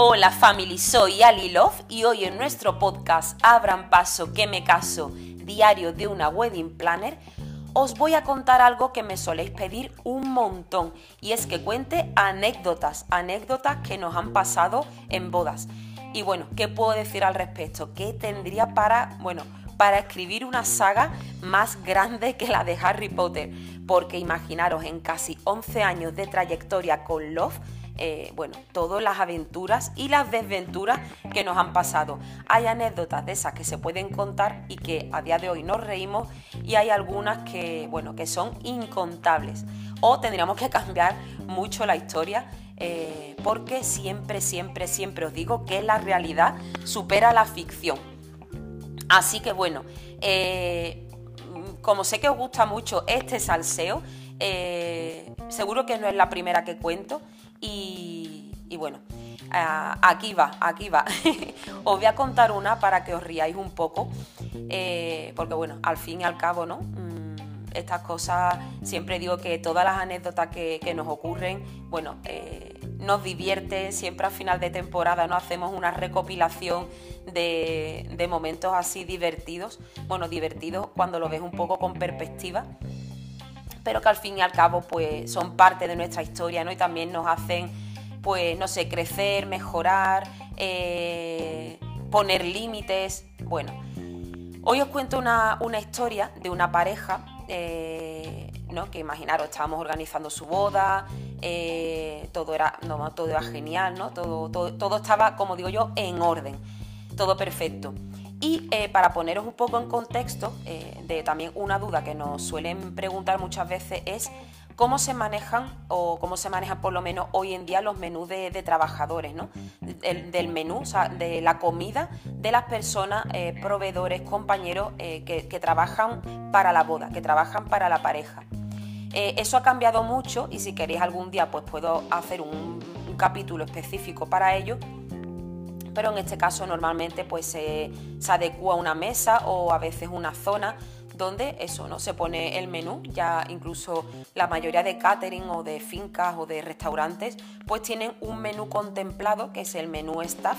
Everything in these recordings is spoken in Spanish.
Hola family, soy Ali Love y hoy en nuestro podcast Abran Paso, que me caso, diario de una wedding planner, os voy a contar algo que me soléis pedir un montón y es que cuente anécdotas, anécdotas que nos han pasado en bodas. Y bueno, ¿qué puedo decir al respecto? ¿Qué tendría para, bueno, para escribir una saga más grande que la de Harry Potter? Porque imaginaros, en casi 11 años de trayectoria con Love, eh, bueno, todas las aventuras y las desventuras que nos han pasado. Hay anécdotas de esas que se pueden contar y que a día de hoy nos reímos y hay algunas que, bueno, que son incontables. O tendríamos que cambiar mucho la historia eh, porque siempre, siempre, siempre os digo que la realidad supera la ficción. Así que bueno, eh, como sé que os gusta mucho este salseo, seguro que no es la primera que cuento y, bueno, aquí va, aquí va. os voy a contar una para que os riáis un poco, eh, porque bueno, al fin y al cabo, ¿no? Mm, estas cosas, siempre digo que todas las anécdotas que, nos ocurren, bueno, eh, nos divierte, siempre a final de temporada no hacemos una recopilación de, de momentos así divertidos, bueno, divertidos cuando lo ves un poco con perspectiva pero que al fin y al cabo pues son parte de nuestra historia, ¿no? Y también nos hacen, pues, no sé, crecer, mejorar, eh, poner límites. Bueno, hoy os cuento una, historia de una pareja, eh, ¿no? Que imaginaros, estábamos organizando su boda, eh, todo, era, todo era genial, ¿no? Todo, todo, todo estaba, como digo yo, en orden, todo perfecto. Y eh, para poneros un poco en contexto, eh, de también una duda que nos suelen preguntar muchas veces es cómo se manejan o cómo se manejan por lo menos hoy en día los menús de, trabajadores, ¿no? Del, menú, o sea, de la comida de las personas, eh, proveedores, compañeros que, trabajan para la boda, que trabajan para la pareja. eso ha cambiado mucho y si queréis algún día pues puedo hacer un, un capítulo específico para ello pero en este caso normalmente pues se, adecua una mesa o a veces una zona donde eso no se pone el menú, ya incluso la mayoría de catering o de fincas o de restaurantes pues tienen un menú contemplado que es el menú staff,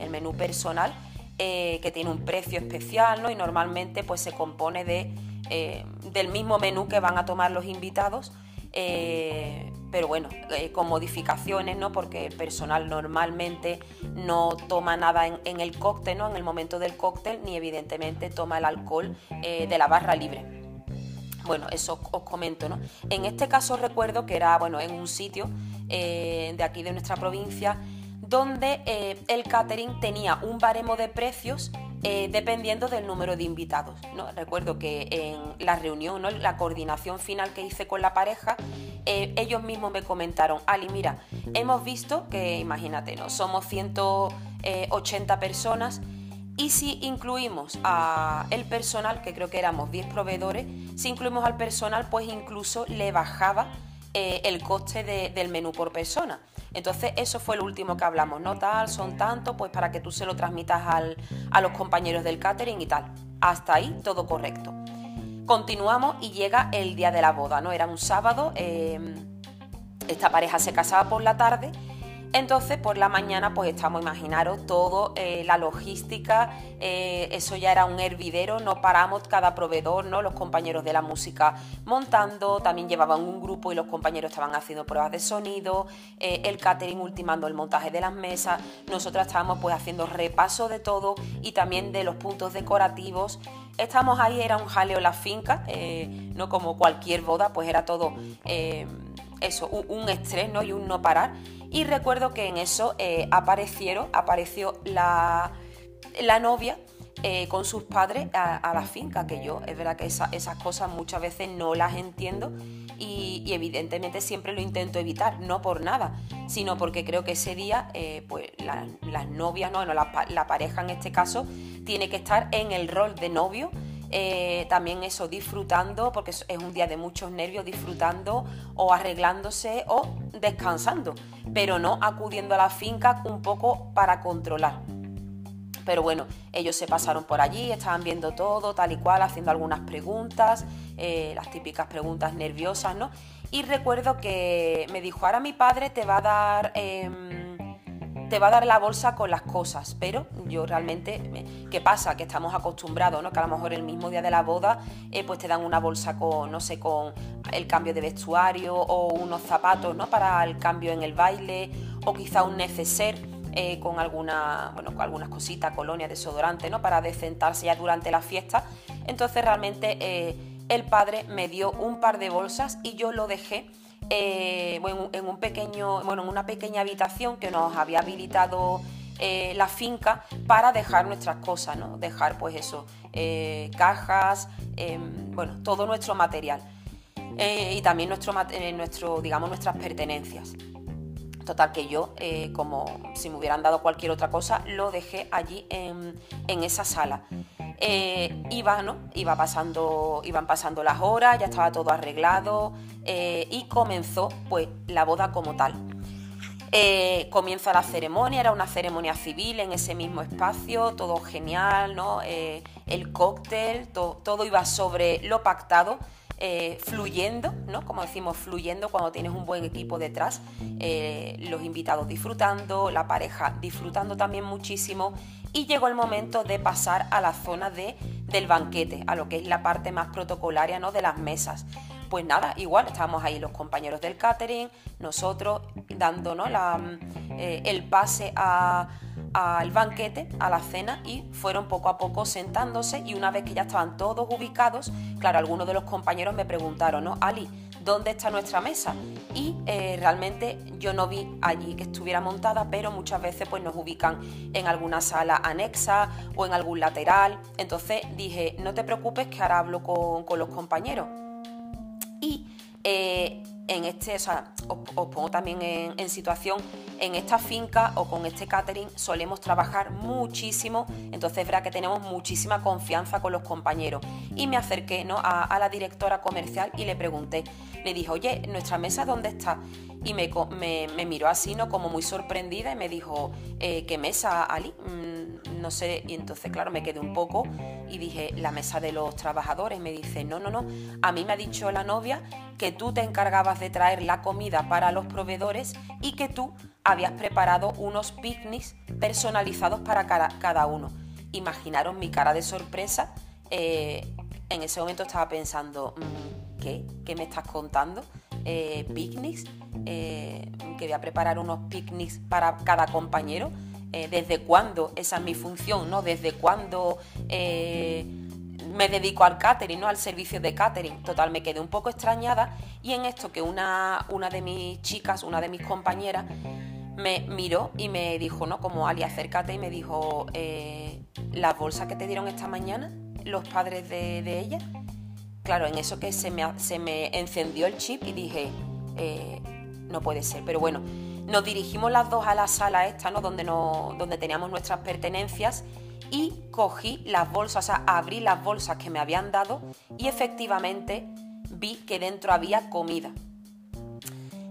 el menú personal, eh, que tiene un precio especial ¿no? y normalmente pues se compone de, eh, del mismo menú que van a tomar los invitados. Eh, pero bueno, eh, con modificaciones, ¿no? Porque el personal normalmente no toma nada en, el cóctel, ¿no? En el momento del cóctel, ni evidentemente toma el alcohol eh, de la barra libre. Bueno, eso os comento, ¿no? En este caso recuerdo que era, bueno, en un sitio de aquí de nuestra provincia donde el catering tenía un baremo de precios eh, dependiendo del número de invitados. ¿no? Recuerdo que en la reunión, la coordinación final que hice con la pareja, eh, ellos mismos me comentaron, Ali, mira, hemos visto que, imagínate, ¿no? somos 180 personas y si incluimos a el personal, que creo que éramos 10 proveedores, si incluimos al personal, pues incluso le bajaba eh, el coste del menú por persona. Entonces eso fue lo último que hablamos, ¿no? Tal, son tanto, pues para que tú se lo transmitas a los compañeros del catering y tal. Hasta ahí todo correcto. Continuamos y llega el día de la boda, ¿no? Era un sábado, em, esta pareja se casaba por la tarde entonces, por la mañana, pues estamos, imaginaros, todo, eh, la logística, eh, eso ya era un hervidero, no paramos cada proveedor, ¿no? Los compañeros de la música montando, también llevaban un grupo y los compañeros estaban haciendo pruebas de sonido, eh, el catering ultimando el montaje de las mesas, nosotros estábamos pues haciendo repaso de todo y también de los puntos decorativos. Estamos ahí, era un jaleo la finca, no como cualquier boda, pues era todo eso, un, estrés y un no parar. Y recuerdo que en eso eh, aparecieron, apareció la, la novia eh, con sus padres a, la finca, que yo es verdad que esas cosas muchas veces no las entiendo y, evidentemente siempre lo intento evitar, no por nada, sino porque creo que ese día eh, pues las novias, no, la, la pareja en este caso, tiene que estar en el rol de novio eh, también eso, disfrutando, porque es un día de muchos nervios, disfrutando o arreglándose o descansando, pero no acudiendo a la finca un poco para controlar. Pero bueno, ellos se pasaron por allí, estaban viendo todo tal y cual, haciendo algunas preguntas, eh, las típicas preguntas nerviosas, ¿no? Y recuerdo que me dijo, ahora mi padre te va a dar... Em, te va a dar la bolsa con las cosas, pero yo realmente, ¿qué pasa? Que estamos acostumbrados, ¿no? Que a lo mejor el mismo día de la boda, eh, pues te dan una bolsa con, no sé, con el cambio de vestuario o unos zapatos, ¿no? Para el cambio en el baile o quizá un neceser. Eh, con alguna, bueno, con algunas cositas, colonia, desodorante, ¿no? Para decentarse ya durante la fiesta. Entonces realmente eh, el padre me dio un par de bolsas y yo lo dejé eh, en, un pequeño, bueno, en una pequeña habitación que nos había habilitado eh, la finca para dejar nuestras cosas, ¿no? Dejar pues eso, eh, cajas, em, bueno, todo nuestro material. y también nuestro, nuestro, digamos, nuestras pertenencias. Total que yo, como si me hubieran dado cualquier otra cosa, lo dejé allí en, esa sala. Eh, iba, ¿no? Iba pasando, iban pasando las horas, ya estaba todo arreglado eh, y comenzó pues la boda como tal. Eh, comienza la ceremonia, era una ceremonia civil en ese mismo espacio, todo genial, ¿no? el cóctel, todo iba sobre lo pactado eh, fluyendo, ¿no? Como decimos, fluyendo cuando tienes un buen equipo detrás, eh, los invitados disfrutando, la pareja disfrutando también muchísimo y llegó el momento de pasar a la zona de, del banquete, a lo que es la parte más protocolaria ¿no? de las mesas. Pues nada, igual estábamos ahí los compañeros del catering, nosotros dándonos eh, el pase a al banquete, a la cena y fueron poco a poco sentándose y una vez que ya estaban todos ubicados, claro, algunos de los compañeros me preguntaron, ¿no? Ali, ¿dónde está nuestra mesa? Y eh, realmente yo no vi allí que estuviera montada, pero muchas veces pues nos ubican en alguna sala anexa o en algún lateral. Entonces dije, no te preocupes que ahora hablo con, los compañeros. Eh, en este, o sea, os, pongo también en, situación, en esta finca o con este catering solemos trabajar muchísimo, entonces es verdad que tenemos muchísima confianza con los compañeros. Y me acerqué ¿no? a, la directora comercial y le pregunté, le dije, oye, ¿nuestra mesa dónde está? Y me, me, miró así, ¿no? Como muy sorprendida y me dijo, eh, ¿qué mesa, Ali? Mm, no sé, y entonces, claro, me quedé un poco y dije, la mesa de los trabajadores. Me dice, no, no, no, a mí me ha dicho la novia que tú te encargabas de traer la comida para los proveedores y que tú habías preparado unos picnics personalizados para cada, uno. Imaginaron mi cara de sorpresa. Eh, en ese momento estaba pensando, mm, ¿qué? ¿Qué me estás contando? Eh, ¿Picnics? Eh, que voy a preparar unos picnics para cada compañero. ¿Desde cuándo? Esa es mi función, ¿no? ¿Desde cuándo me dedico al catering, ¿no? Al servicio de catering. Total, me quedé un poco extrañada y en esto que una, una de mis chicas, una de mis compañeras, me miró y me dijo, ¿no? Como Ali, acércate y me dijo, eh, ¿las bolsas que te dieron esta mañana, los padres de, ella? Claro, en eso que se me, se me encendió el chip y dije, eh, no puede ser, pero bueno, nos dirigimos las dos a la sala esta, ¿no? Donde, no, donde teníamos nuestras pertenencias y cogí las bolsas, o sea, abrí las bolsas que me habían dado y efectivamente vi que dentro había comida.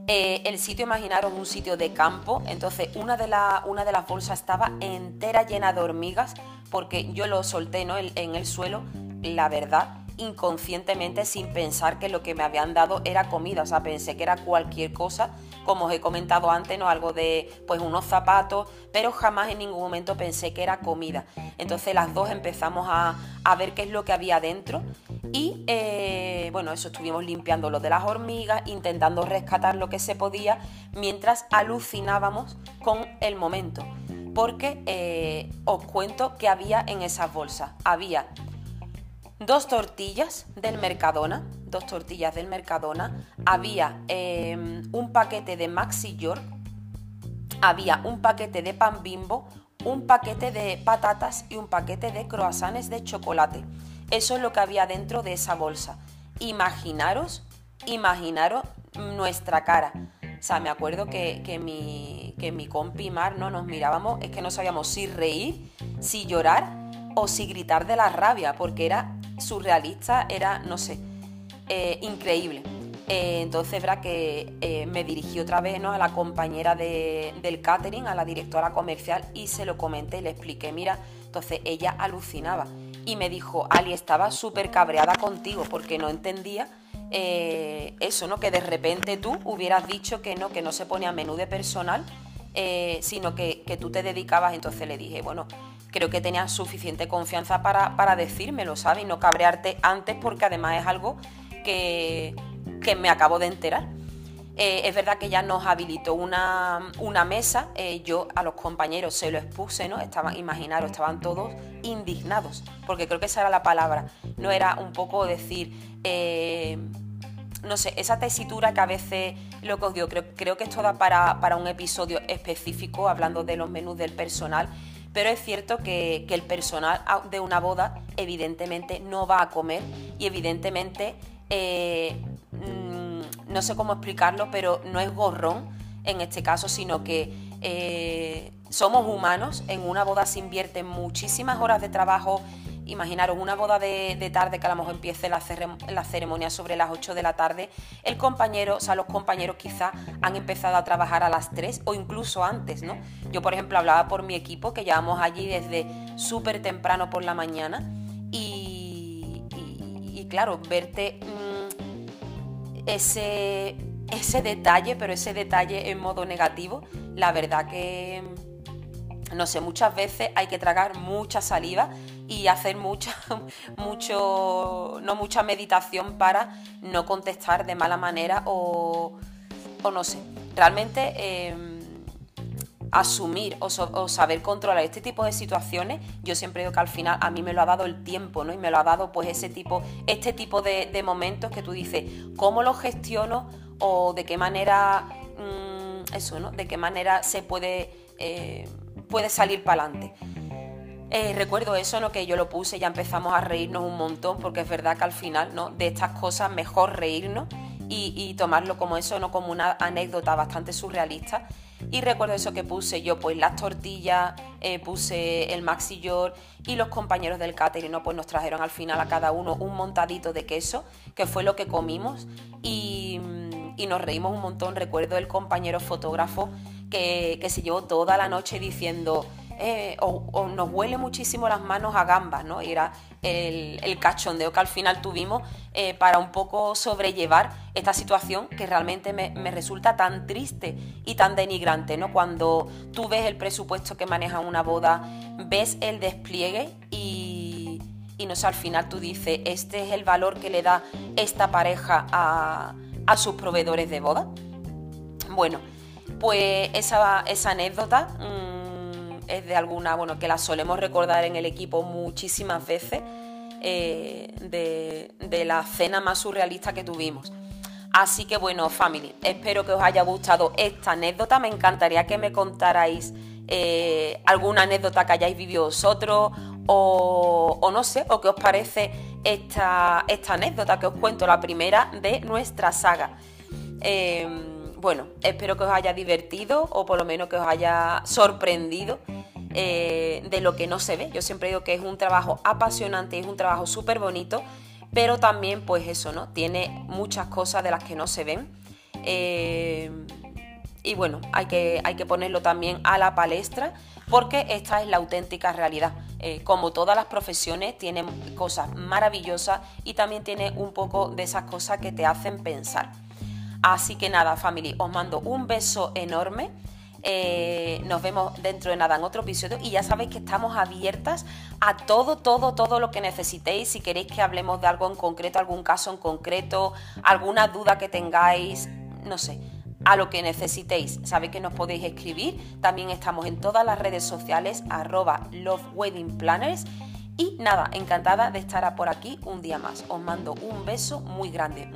Eh, el sitio, imaginaros, un sitio de campo, entonces una de, una de las bolsas estaba entera llena de hormigas porque yo lo solté ¿no? en el suelo, la verdad, inconscientemente sin pensar que lo que me habían dado era comida, o sea, pensé que era cualquier cosa, como os he comentado antes, no algo de pues unos zapatos, pero jamás en ningún momento pensé que era comida. Entonces las dos empezamos a, ver qué es lo que había dentro y eh, bueno, eso estuvimos limpiando lo de las hormigas, intentando rescatar lo que se podía, mientras alucinábamos con el momento. Porque eh, os cuento que había en esas bolsas. Había dos tortillas del Mercadona, dos tortillas del Mercadona, había em, un paquete de Maxi York, había un paquete de pan bimbo, un paquete de patatas y un paquete de croissants de chocolate. Eso es lo que había dentro de esa bolsa. Imaginaros, imaginaros nuestra cara. O sea, me acuerdo que, que, mi, que mi compi Mar no nos mirábamos, es que no sabíamos si reír, si llorar o si gritar de la rabia, porque era surrealista, era, no sé, eh, increíble. Eh, entonces, verá que eh, me dirigí otra vez ¿no? a la compañera del catering, a la directora comercial, y se lo comenté le expliqué, mira, entonces ella alucinaba y me dijo, Ali, estaba súper cabreada contigo porque no entendía eso, ¿no? Que de repente tú hubieras dicho que no, que no se ponía menú de personal sino que, tú te dedicabas, entonces le dije, bueno, creo que tenías suficiente confianza para, para decírmelo, ¿sabes? Y no cabrearte antes porque además es algo que, que me acabo de enterar. Eh, es verdad que ya nos habilitó una, mesa, eh, yo a los compañeros se lo expuse, ¿no? Estaban, imaginaros, estaban todos indignados, porque creo que esa era la palabra, no era un poco decir, eh, no sé, esa tesitura que a veces lo que os digo, creo, creo que esto da para, para, un episodio específico hablando de los menús del personal, pero es cierto que, que el personal de una boda evidentemente no va a comer y evidentemente no sé cómo explicarlo, pero no es gorrón en este caso, sino que eh, somos humanos, en una boda se invierten muchísimas horas de trabajo. Imaginaros una boda de, tarde que a lo mejor empiece la, la, ceremonia sobre las 8 de la tarde. El compañero, o sea, los compañeros quizás han empezado a trabajar a las 3 o incluso antes, ¿no? Yo, por ejemplo, hablaba por mi equipo que llevamos allí desde súper temprano por la mañana y, claro, verte ese, ese detalle, pero ese detalle en modo negativo, la verdad que, no sé, muchas veces hay que tragar mucha saliva y hacer mucha, mucho, no mucha meditación para no contestar de mala manera o, o no sé. Realmente em, asumir o, saber controlar este tipo de situaciones, yo siempre digo que al final a mí me lo ha dado el tiempo, ¿no? Y me lo ha dado pues ese tipo, este tipo de, momentos que tú dices, ¿cómo lo gestiono? O de qué manera, mm, eso, ¿no? De qué manera se puede, eh, puede salir para adelante. Eh, recuerdo eso, ¿no? Que yo lo puse, ya empezamos a reírnos un montón, porque es verdad que al final, ¿no? De estas cosas mejor reírnos y, tomarlo como eso, no como una anécdota bastante surrealista. Y recuerdo eso que puse yo, pues las tortillas, eh, puse el maxi york y los compañeros del catering, ¿no? Pues nos trajeron al final a cada uno un montadito de queso, que fue lo que comimos y, nos reímos un montón. Recuerdo el compañero fotógrafo que se llevó toda la noche diciendo eh, o, nos huele muchísimo las manos a gambas, ¿no? Y era el, cachondeo que al final tuvimos eh, para un poco sobrellevar esta situación que realmente me, resulta tan triste y tan denigrante, ¿no? Cuando tú ves el presupuesto que maneja una boda, ves el despliegue y, no sé, al final tú dices, este es el valor que le da esta pareja a, sus proveedores de boda. Bueno, pues esa, esa anécdota... Mm, es de alguna, bueno, que la solemos recordar en el equipo muchísimas veces, eh, de, la cena más surrealista que tuvimos. Así que bueno, family, espero que os haya gustado esta anécdota. Me encantaría que me contarais eh, alguna anécdota que hayáis vivido vosotros o, no sé, o qué os parece esta, esta, anécdota que os cuento, la primera de nuestra saga. Eh, bueno, espero que os haya divertido o por lo menos que os haya sorprendido eh, de lo que no se ve. Yo siempre digo que es un trabajo apasionante, es un trabajo súper bonito, pero también pues eso, ¿no? Tiene muchas cosas de las que no se ven. Eh, y bueno, hay que, hay que ponerlo también a la palestra porque esta es la auténtica realidad. Eh, como todas las profesiones, tiene cosas maravillosas y también tiene un poco de esas cosas que te hacen pensar. Así que nada, family, os mando un beso enorme. Eh, nos vemos dentro de nada en otro episodio y ya sabéis que estamos abiertas a todo, todo, todo lo que necesitéis. Si queréis que hablemos de algo en concreto, algún caso en concreto, alguna duda que tengáis, no sé, a lo que necesitéis. Sabéis que nos podéis escribir. También estamos en todas las redes sociales, arroba Love Wedding Planners. Y nada, encantada de estar por aquí un día más. Os mando un beso muy grande.